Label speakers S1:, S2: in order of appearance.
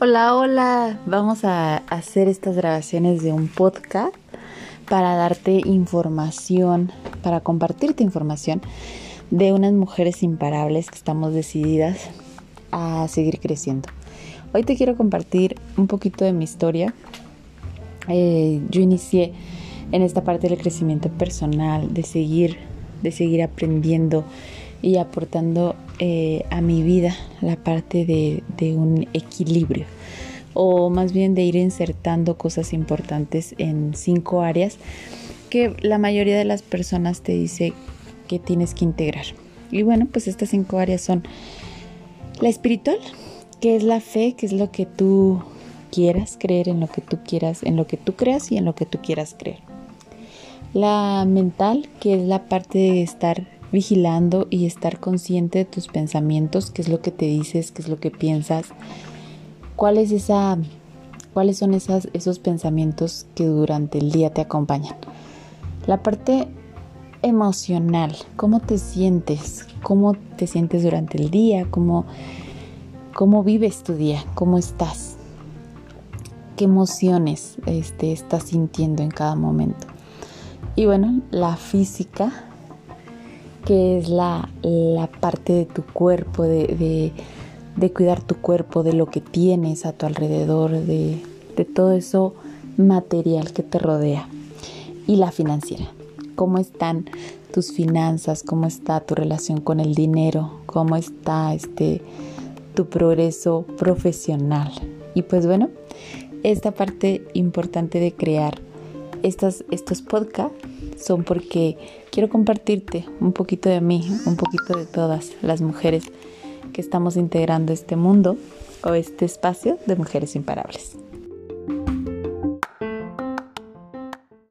S1: Hola, hola. Vamos a hacer estas grabaciones de un podcast para darte información, para compartirte información de unas mujeres imparables que estamos decididas a seguir creciendo. Hoy te quiero compartir un poquito de mi historia. Eh, yo inicié en esta parte del crecimiento personal, de seguir, de seguir aprendiendo y aportando eh, a mi vida la parte de, de un equilibrio o más bien de ir insertando cosas importantes en cinco áreas que la mayoría de las personas te dice que tienes que integrar. Y bueno, pues estas cinco áreas son la espiritual, que es la fe, que es lo que tú quieras creer, en lo que tú quieras, en lo que tú creas y en lo que tú quieras creer. La mental, que es la parte de estar vigilando y estar consciente de tus pensamientos, qué es lo que te dices, qué es lo que piensas, cuál es esa, cuáles son esas, esos pensamientos que durante el día te acompañan. La parte emocional, cómo te sientes, cómo te sientes durante el día, cómo, cómo vives tu día, cómo estás, qué emociones este, estás sintiendo en cada momento. Y bueno, la física, que es la, parte de tu cuerpo, de, cuidar tu cuerpo, de lo que tienes a tu alrededor, de, de todo eso material que te rodea. Y la financiera, cómo están tus finanzas, cómo está tu relación con el dinero, cómo está este tu progreso profesional. Y pues bueno, esta parte importante de crear estas, estos podcasts son porque quiero compartirte un poquito de mí, un poquito de todas las mujeres que estamos integrando este mundo o este espacio de mujeres imparables.